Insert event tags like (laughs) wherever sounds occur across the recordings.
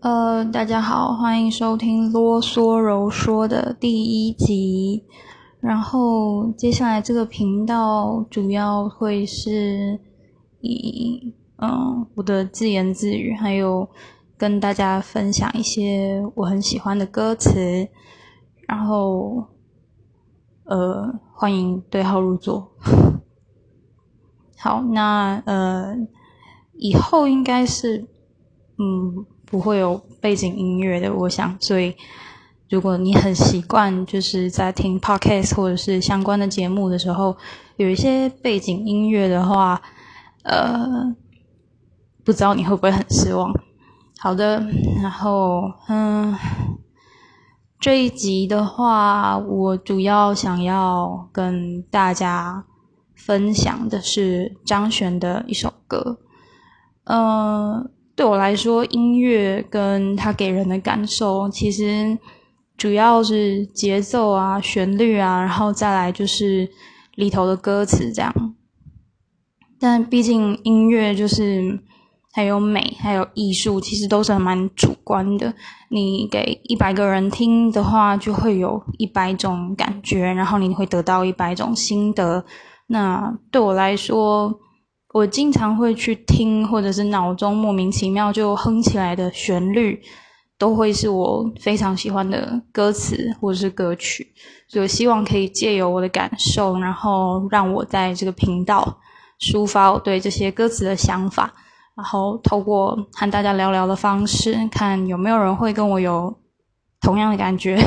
呃，大家好，欢迎收听啰嗦柔说的第一集。然后接下来这个频道主要会是以嗯我的自言自语，还有跟大家分享一些我很喜欢的歌词。然后呃，欢迎对号入座。(laughs) 好，那呃以后应该是嗯。不会有背景音乐的，我想。所以，如果你很习惯就是在听 podcast 或者是相关的节目的时候，有一些背景音乐的话，呃，不知道你会不会很失望。好的，然后，嗯，这一集的话，我主要想要跟大家分享的是张悬的一首歌，嗯。对我来说，音乐跟它给人的感受，其实主要是节奏啊、旋律啊，然后再来就是里头的歌词这样。但毕竟音乐就是还有美，还有艺术，其实都是蛮主观的。你给一百个人听的话，就会有一百种感觉，然后你会得到一百种心得。那对我来说，我经常会去听，或者是脑中莫名其妙就哼起来的旋律，都会是我非常喜欢的歌词或者是歌曲。所以希望可以借由我的感受，然后让我在这个频道抒发我对这些歌词的想法，然后透过和大家聊聊的方式，看有没有人会跟我有同样的感觉，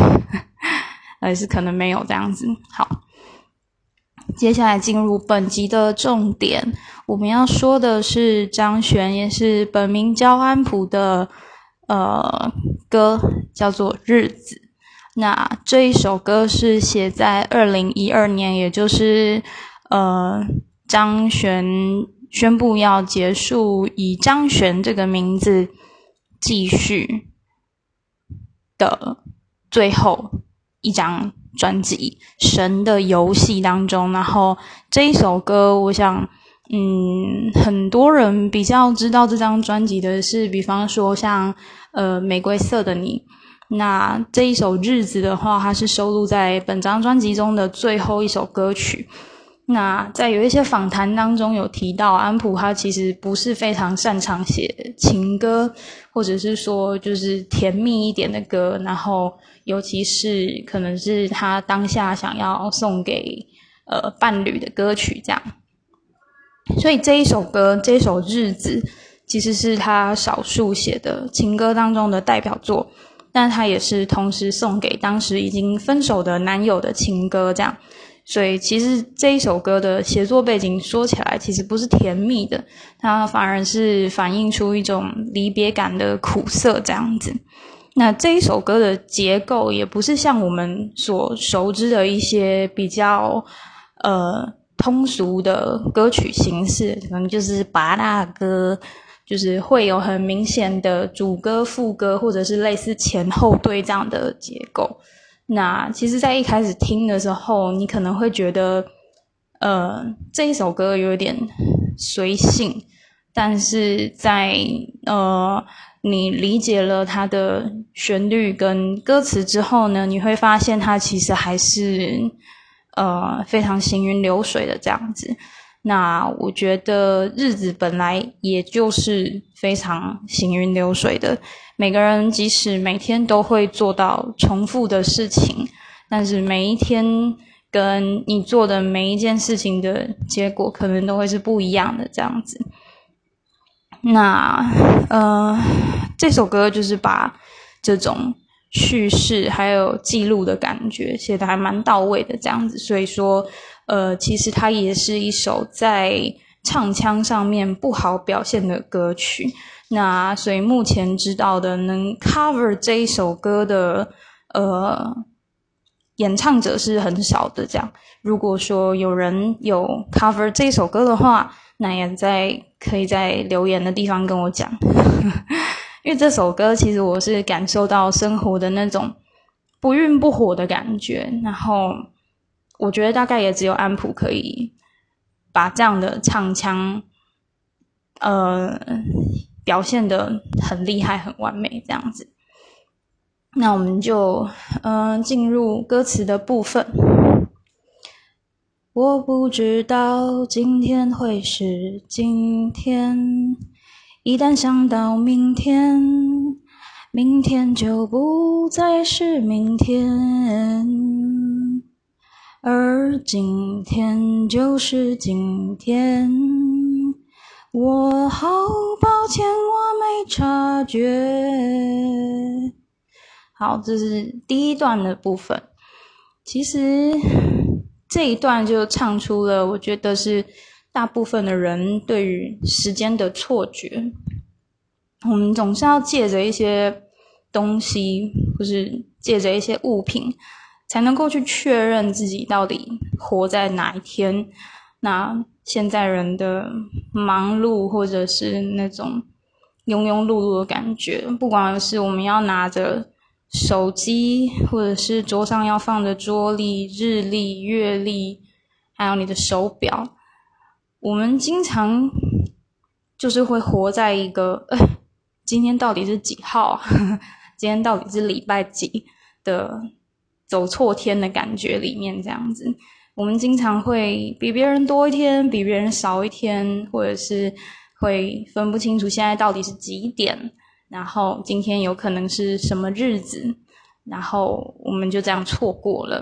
还 (laughs) 是可能没有这样子。好。接下来进入本集的重点，我们要说的是张悬，也是本名焦安普的呃歌，叫做《日子》。那这一首歌是写在二零一二年，也就是呃张悬宣布要结束以张悬这个名字继续的最后一张。专辑《神的游戏》当中，然后这一首歌，我想，嗯，很多人比较知道这张专辑的是，比方说像呃《玫瑰色的你》，那这一首《日子》的话，它是收录在本张专辑中的最后一首歌曲。那在有一些访谈当中有提到，安普他其实不是非常擅长写情歌，或者是说就是甜蜜一点的歌，然后。尤其是可能是他当下想要送给呃伴侣的歌曲，这样。所以这一首歌，这首日子，其实是他少数写的情歌当中的代表作，但他也是同时送给当时已经分手的男友的情歌，这样。所以其实这一首歌的写作背景说起来，其实不是甜蜜的，它反而是反映出一种离别感的苦涩，这样子。那这一首歌的结构也不是像我们所熟知的一些比较呃通俗的歌曲形式，可能就是拔大歌，就是会有很明显的主歌、副歌，或者是类似前后对这样的结构。那其实，在一开始听的时候，你可能会觉得，呃，这一首歌有点随性，但是在呃。你理解了它的旋律跟歌词之后呢，你会发现它其实还是呃非常行云流水的这样子。那我觉得日子本来也就是非常行云流水的，每个人即使每天都会做到重复的事情，但是每一天跟你做的每一件事情的结果可能都会是不一样的这样子。那呃，这首歌就是把这种叙事还有记录的感觉写的还蛮到位的，这样子。所以说，呃，其实它也是一首在唱腔上面不好表现的歌曲。那所以目前知道的能 cover 这一首歌的呃演唱者是很少的。这样，如果说有人有 cover 这首歌的话。那也在可以在留言的地方跟我讲，(laughs) 因为这首歌其实我是感受到生活的那种不愠不火的感觉，然后我觉得大概也只有安普可以把这样的唱腔，呃，表现的很厉害、很完美这样子。那我们就嗯进入歌词的部分。我不知道今天会是今天，一旦想到明天，明天就不再是明天，而今天就是今天。我好抱歉，我没察觉。好，这是第一段的部分。其实。这一段就唱出了，我觉得是大部分的人对于时间的错觉。我们总是要借着一些东西，或是借着一些物品，才能够去确认自己到底活在哪一天。那现在人的忙碌，或者是那种庸庸碌碌的感觉，不管是我们要拿着。手机，或者是桌上要放的桌历、日历、月历，还有你的手表，我们经常就是会活在一个 (laughs) 今天到底是几号？(laughs) 今天到底是礼拜几的走错天的感觉里面，这样子，我们经常会比别人多一天，比别人少一天，或者是会分不清楚现在到底是几点。然后今天有可能是什么日子，然后我们就这样错过了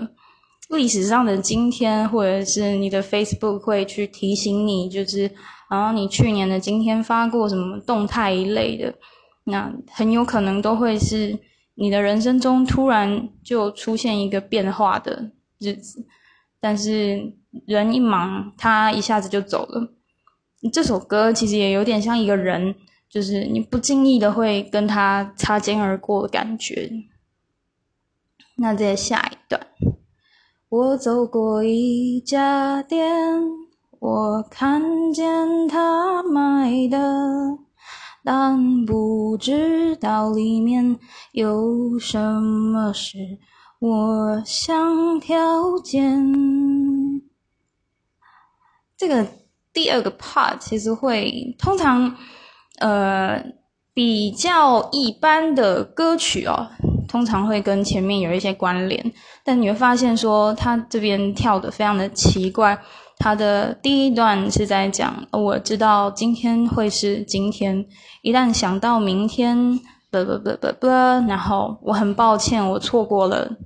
历史上的今天，或者是你的 Facebook 会去提醒你，就是啊，你去年的今天发过什么动态一类的，那很有可能都会是你的人生中突然就出现一个变化的日子，但是人一忙，他一下子就走了。这首歌其实也有点像一个人。就是你不经意的会跟他擦肩而过的感觉。那再下一段，我走过一家店，我看见他卖的，但不知道里面有什么是我想挑拣。这个第二个 part 其实会通常。呃，比较一般的歌曲哦，通常会跟前面有一些关联，但你会发现说，他这边跳的非常的奇怪。他的第一段是在讲，我知道今天会是今天，一旦想到明天，不不不不不，然后我很抱歉，我错过了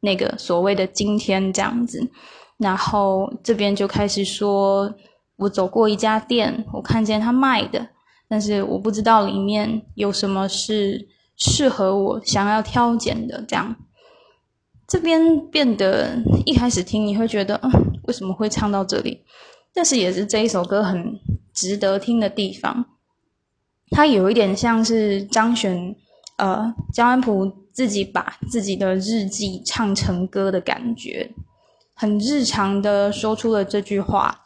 那个所谓的今天这样子，然后这边就开始说，我走过一家店，我看见他卖的。但是我不知道里面有什么是适合我想要挑拣的，这样这边变得一开始听你会觉得，为什么会唱到这里？但是也是这一首歌很值得听的地方，它有一点像是张悬，呃，江安普自己把自己的日记唱成歌的感觉，很日常的说出了这句话，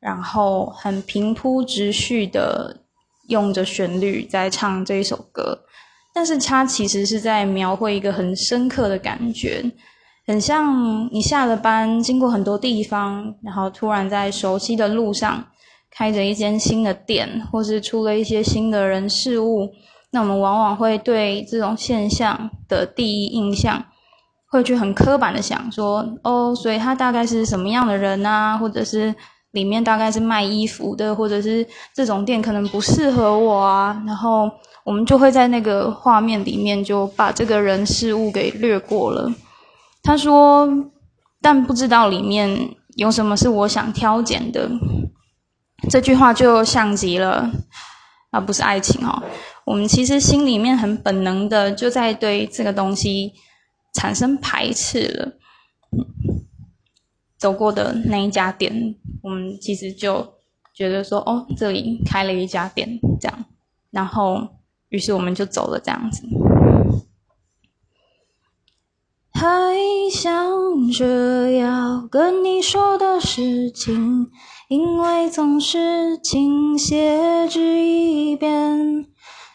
然后很平铺直叙的。用着旋律在唱这一首歌，但是它其实是在描绘一个很深刻的感觉，很像你下了班经过很多地方，然后突然在熟悉的路上开着一间新的店，或是出了一些新的人事物，那我们往往会对这种现象的第一印象，会去很刻板的想说，哦，所以他大概是什么样的人啊，或者是。里面大概是卖衣服的，或者是这种店可能不适合我啊，然后我们就会在那个画面里面就把这个人事物给略过了。他说，但不知道里面有什么是我想挑拣的。这句话就像极了，啊，不是爱情哦，我们其实心里面很本能的就在对这个东西产生排斥了。走过的那一家店，我们其实就觉得说，哦，这里开了一家店，这样，然后，于是我们就走了，这样子。还想着要跟你说的事情，因为总是倾斜至一边。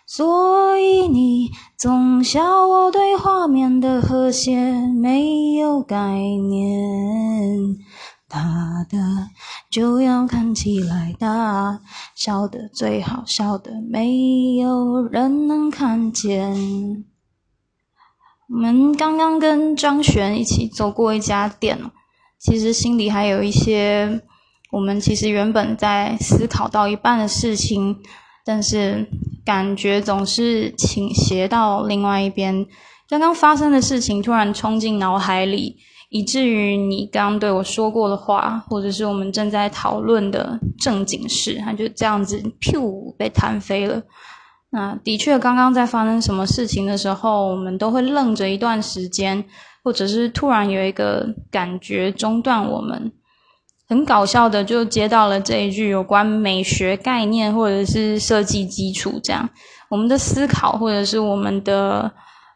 所以你总笑我对画面的和谐没有概念，大的就要看起来大，小的最好小的没有人能看见。我们刚刚跟张璇一起走过一家店其实心里还有一些我们其实原本在思考到一半的事情，但是感觉总是倾斜到另外一边。刚刚发生的事情突然冲进脑海里，以至于你刚刚对我说过的话，或者是我们正在讨论的正经事，它就这样子噗被弹飞了。那的确，刚刚在发生什么事情的时候，我们都会愣着一段时间，或者是突然有一个感觉中断我们。很搞笑的，就接到了这一句有关美学概念或者是设计基础这样，我们的思考或者是我们的。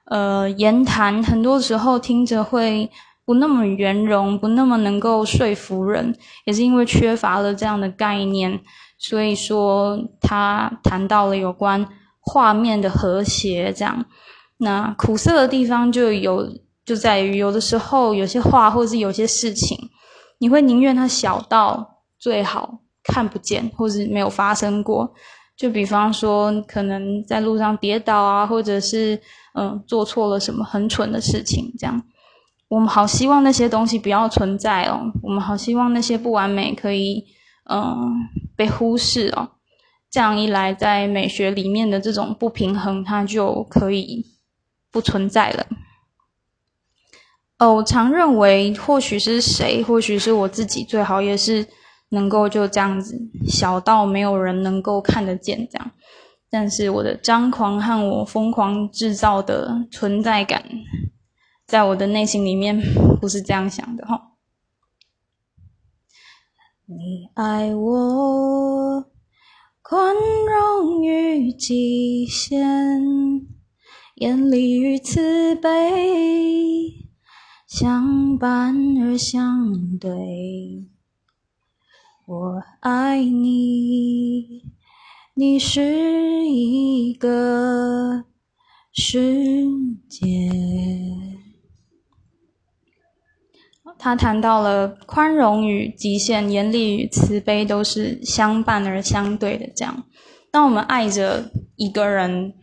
呃，言谈很多时候听着会不那么圆融，不那么能够说服人，也是因为缺乏了这样的概念。所以说，他谈到了有关画面的和谐，这样。那苦涩的地方就有，就在于有的时候有些话或者是有些事情，你会宁愿它小到最好看不见，或是没有发生过。就比方说，可能在路上跌倒啊，或者是。嗯，做错了什么很蠢的事情？这样，我们好希望那些东西不要存在哦。我们好希望那些不完美可以，嗯，被忽视哦。这样一来，在美学里面的这种不平衡，它就可以不存在了。我常认为，或许是谁，或许是我自己，最好也是能够就这样子，小到没有人能够看得见这样。但是我的张狂和我疯狂制造的存在感，在我的内心里面不是这样想的哈。你爱我，宽容与极限，严厉与慈悲，相伴而相对。我爱你。你是一个世界。他谈到了宽容与极限，严厉与慈悲都是相伴而相对的。这样，当我们爱着一个人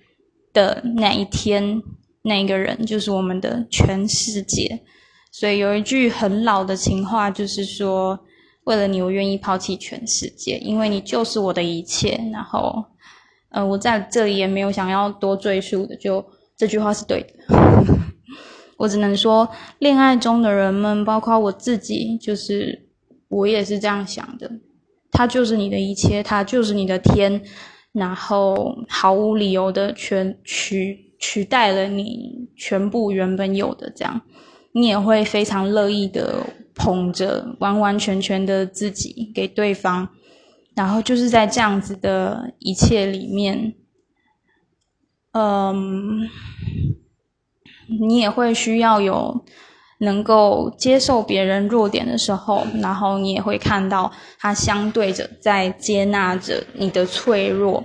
的那一天，那个人就是我们的全世界。所以有一句很老的情话，就是说。为了你，我愿意抛弃全世界，因为你就是我的一切。然后，呃，我在这里也没有想要多赘述的，就这句话是对的。(laughs) 我只能说，恋爱中的人们，包括我自己，就是我也是这样想的。他就是你的一切，他就是你的天，然后毫无理由的全取取代了你全部原本有的，这样你也会非常乐意的。捧着完完全全的自己给对方，然后就是在这样子的一切里面，嗯，你也会需要有能够接受别人弱点的时候，然后你也会看到他相对着在接纳着你的脆弱，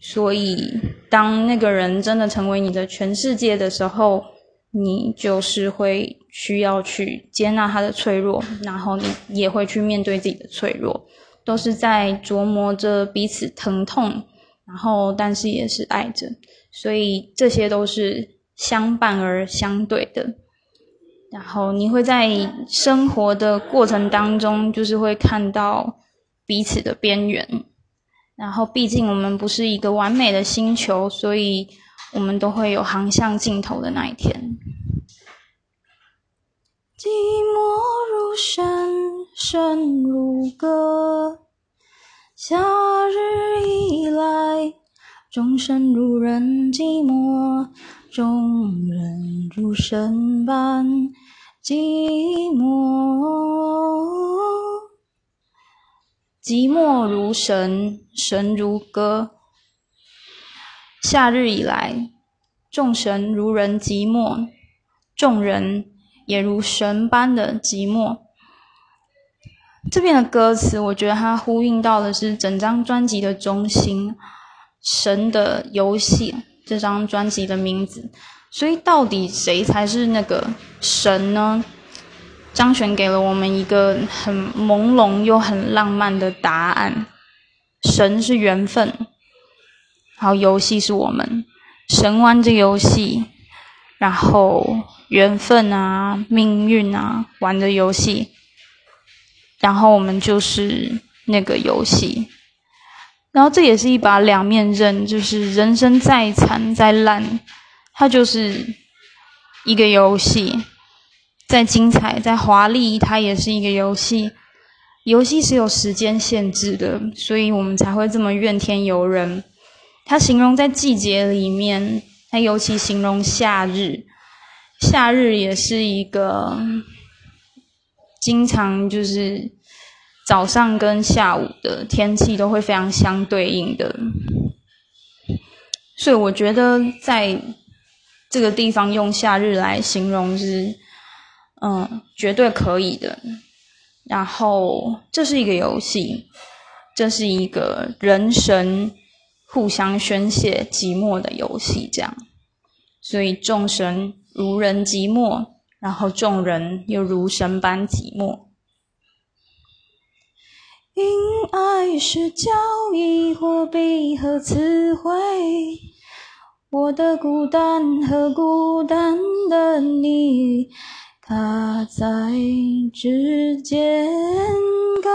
所以当那个人真的成为你的全世界的时候。你就是会需要去接纳他的脆弱，然后你也会去面对自己的脆弱，都是在琢磨着彼此疼痛，然后但是也是爱着，所以这些都是相伴而相对的。然后你会在生活的过程当中，就是会看到彼此的边缘，然后毕竟我们不是一个完美的星球，所以。我们都会有航向尽头的那一天。寂寞如深，深如歌。夏日以来，众生如人寂寞，众人如神般寂寞。寂寞如神，神如歌。夏日以来，众神如人寂寞，众人也如神般的寂寞。这边的歌词，我觉得它呼应到的是整张专辑的中心——神的游戏。这张专辑的名字，所以到底谁才是那个神呢？张悬给了我们一个很朦胧又很浪漫的答案：神是缘分，然后游戏是我们。神玩这游戏，然后缘分啊、命运啊玩的游戏，然后我们就是那个游戏。然后这也是一把两面刃，就是人生再惨再烂，它就是一个游戏。再精彩、再华丽，它也是一个游戏。游戏是有时间限制的，所以我们才会这么怨天尤人。它形容在季节里面，它尤其形容夏日。夏日也是一个经常就是早上跟下午的天气都会非常相对应的，所以我觉得在这个地方用夏日来形容是。嗯，绝对可以的。然后，这是一个游戏，这是一个人神互相宣泄寂寞的游戏，这样。所以众神如人寂寞，然后众人又如神般寂寞。因爱是交易货币和词汇，我的孤单和孤单的你。他在指尖，各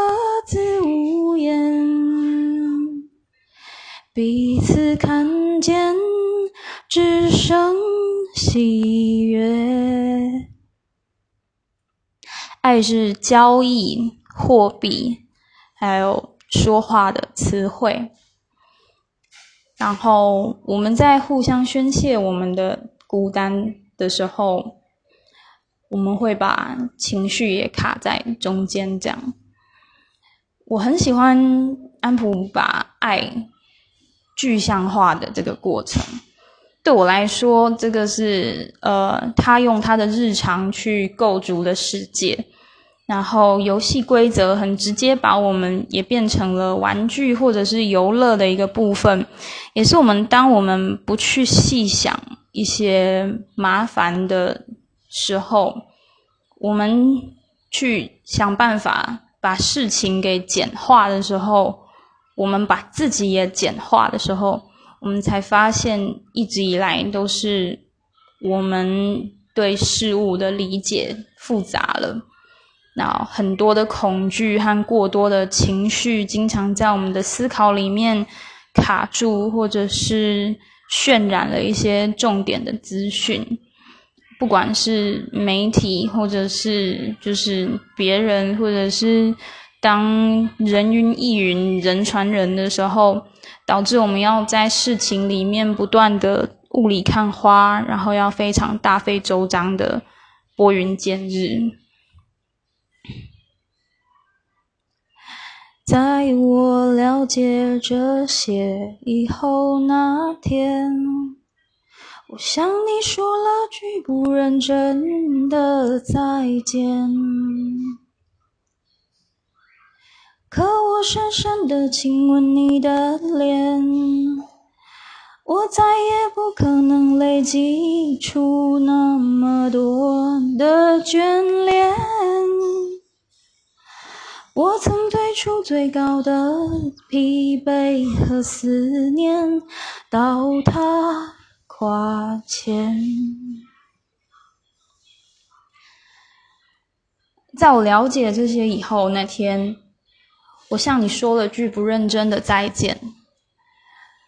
自无言，彼此看见，只剩喜悦。爱是交易货币，还有说话的词汇。然后我们在互相宣泄我们的孤单的时候。我们会把情绪也卡在中间，这样。我很喜欢安普把爱具象化的这个过程。对我来说，这个是呃，他用他的日常去构筑的世界，然后游戏规则很直接，把我们也变成了玩具或者是游乐的一个部分，也是我们当我们不去细想一些麻烦的。时候，我们去想办法把事情给简化的时候，我们把自己也简化的时候，我们才发现一直以来都是我们对事物的理解复杂了。那很多的恐惧和过多的情绪，经常在我们的思考里面卡住，或者是渲染了一些重点的资讯。不管是媒体，或者是就是别人，或者是当人云亦云、人传人的时候，导致我们要在事情里面不断的雾里看花，然后要非常大费周章的拨云见日。在我了解这些以后那天。我向你说了句不认真的再见，可我深深的亲吻你的脸，我再也不可能累积出那么多的眷恋。我曾推出最高的疲惫和思念，到他。花钱。在我了解这些以后，那天我向你说了句不认真的再见。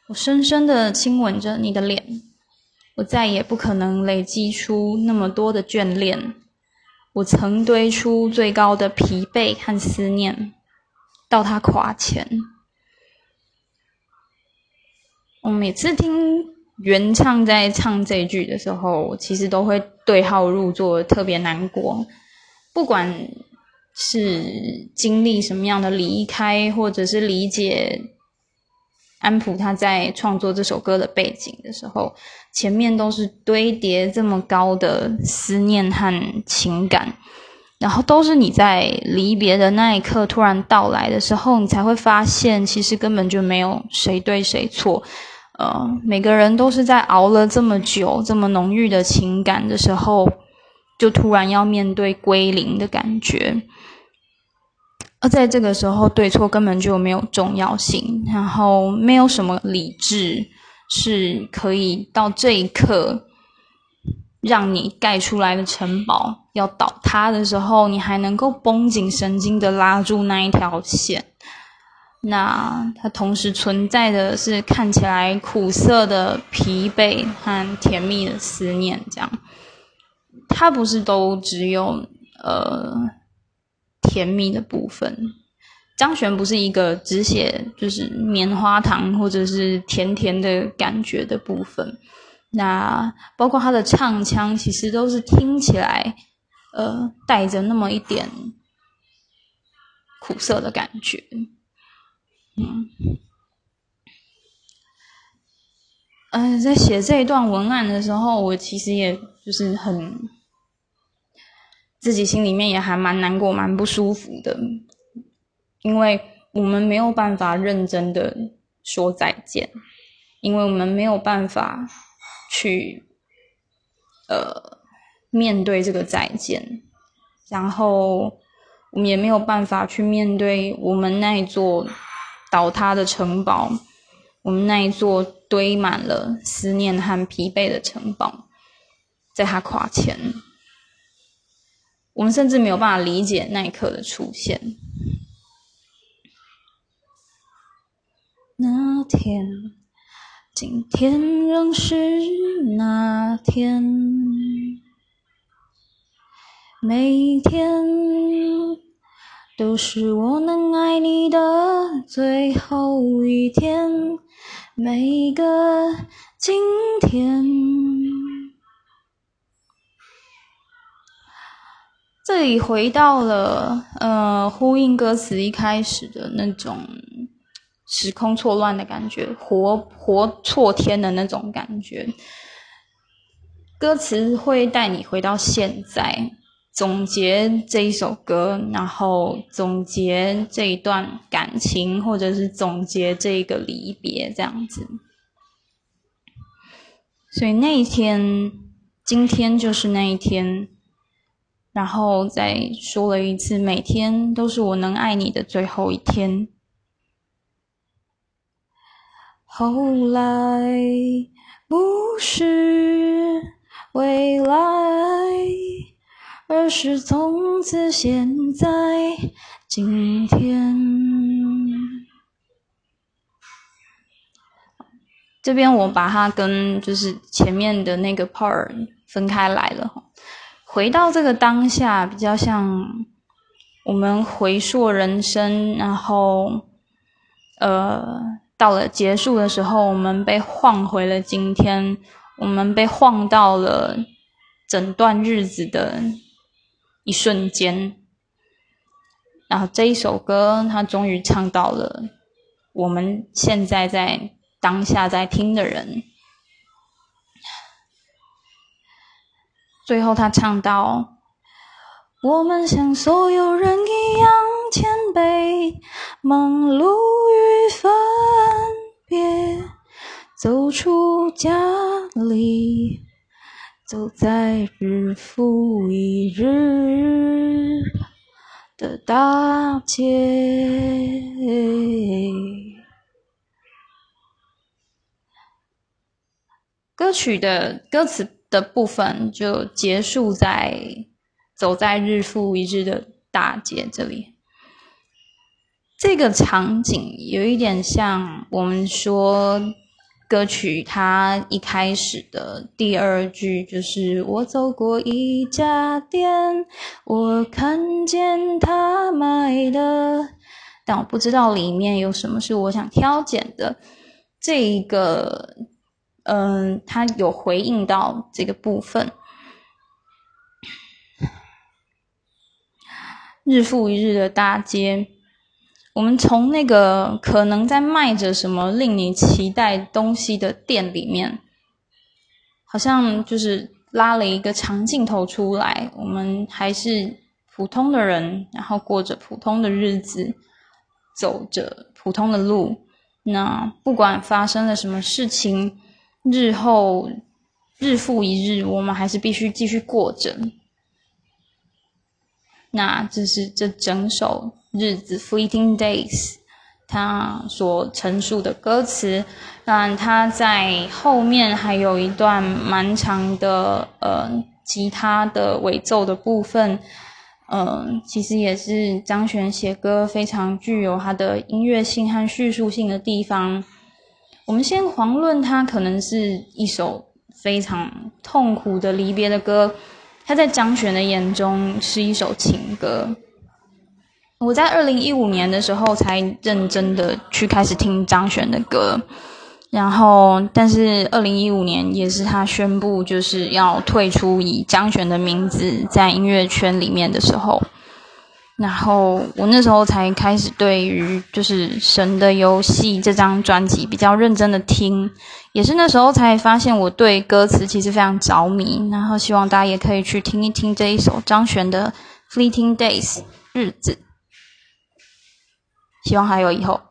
我深深的亲吻着你的脸。我再也不可能累积出那么多的眷恋。我曾堆出最高的疲惫和思念，到他垮前。我每次听。原唱在唱这句的时候，其实都会对号入座，特别难过。不管是经历什么样的离开，或者是理解安普他在创作这首歌的背景的时候，前面都是堆叠这么高的思念和情感，然后都是你在离别的那一刻突然到来的时候，你才会发现，其实根本就没有谁对谁错。呃，每个人都是在熬了这么久、这么浓郁的情感的时候，就突然要面对归零的感觉。而在这个时候，对错根本就没有重要性，然后没有什么理智是可以到这一刻让你盖出来的城堡要倒塌的时候，你还能够绷紧神经的拉住那一条线。那它同时存在的是看起来苦涩的疲惫和甜蜜的思念，这样，它不是都只有呃。甜蜜的部分，张悬不是一个只写就是棉花糖或者是甜甜的感觉的部分，那包括他的唱腔，其实都是听起来，呃，带着那么一点苦涩的感觉，嗯，呃，在写这一段文案的时候，我其实也就是很。自己心里面也还蛮难过、蛮不舒服的，因为我们没有办法认真的说再见，因为我们没有办法去呃面对这个再见，然后我们也没有办法去面对我们那一座倒塌的城堡，我们那一座堆满了思念和疲惫的城堡，在他垮前。我们甚至没有办法理解那一刻的出现。那天，今天仍是那天，每一天都是我能爱你的最后一天，每一个今天。这里回到了，呃，呼应歌词一开始的那种时空错乱的感觉，活活错天的那种感觉。歌词会带你回到现在，总结这一首歌，然后总结这一段感情，或者是总结这个离别，这样子。所以那一天，今天就是那一天。然后再说了一次，每天都是我能爱你的最后一天。后来不是未来，而是从此现在今天。这边我把它跟就是前面的那个 part 分开来了。回到这个当下，比较像我们回溯人生，然后，呃，到了结束的时候，我们被晃回了今天，我们被晃到了整段日子的一瞬间，然后这一首歌，它终于唱到了我们现在在当下在听的人。最后，他唱到：“我们像所有人一样谦卑，忙碌与分别，走出家里，走在日复一日的大街。”歌曲的歌词。的部分就结束在走在日复一日的大街这里。这个场景有一点像我们说歌曲它一开始的第二句，就是我走过一家店，我看见他卖的，但我不知道里面有什么是我想挑拣的。这一个。嗯，他有回应到这个部分，日复一日的大街，我们从那个可能在卖着什么令你期待东西的店里面，好像就是拉了一个长镜头出来，我们还是普通的人，然后过着普通的日子，走着普通的路，那不管发生了什么事情。日后，日复一日，我们还是必须继续过着。那这是这整首日子 （Fleeting Days） 它所陈述的歌词。但它在后面还有一段蛮长的呃吉他的尾奏的部分，嗯，其实也是张悬写歌非常具有它的音乐性和叙述性的地方。我们先遑论它可能是一首非常痛苦的离别的歌，它在张悬的眼中是一首情歌。我在二零一五年的时候才认真的去开始听张悬的歌。然后，但是二零一五年也是他宣布就是要退出以张悬的名字在音乐圈里面的时候，然后我那时候才开始对于就是《神的游戏》这张专辑比较认真的听，也是那时候才发现我对歌词其实非常着迷，然后希望大家也可以去听一听这一首张悬的《Fleeting Days》日子，希望还有以后。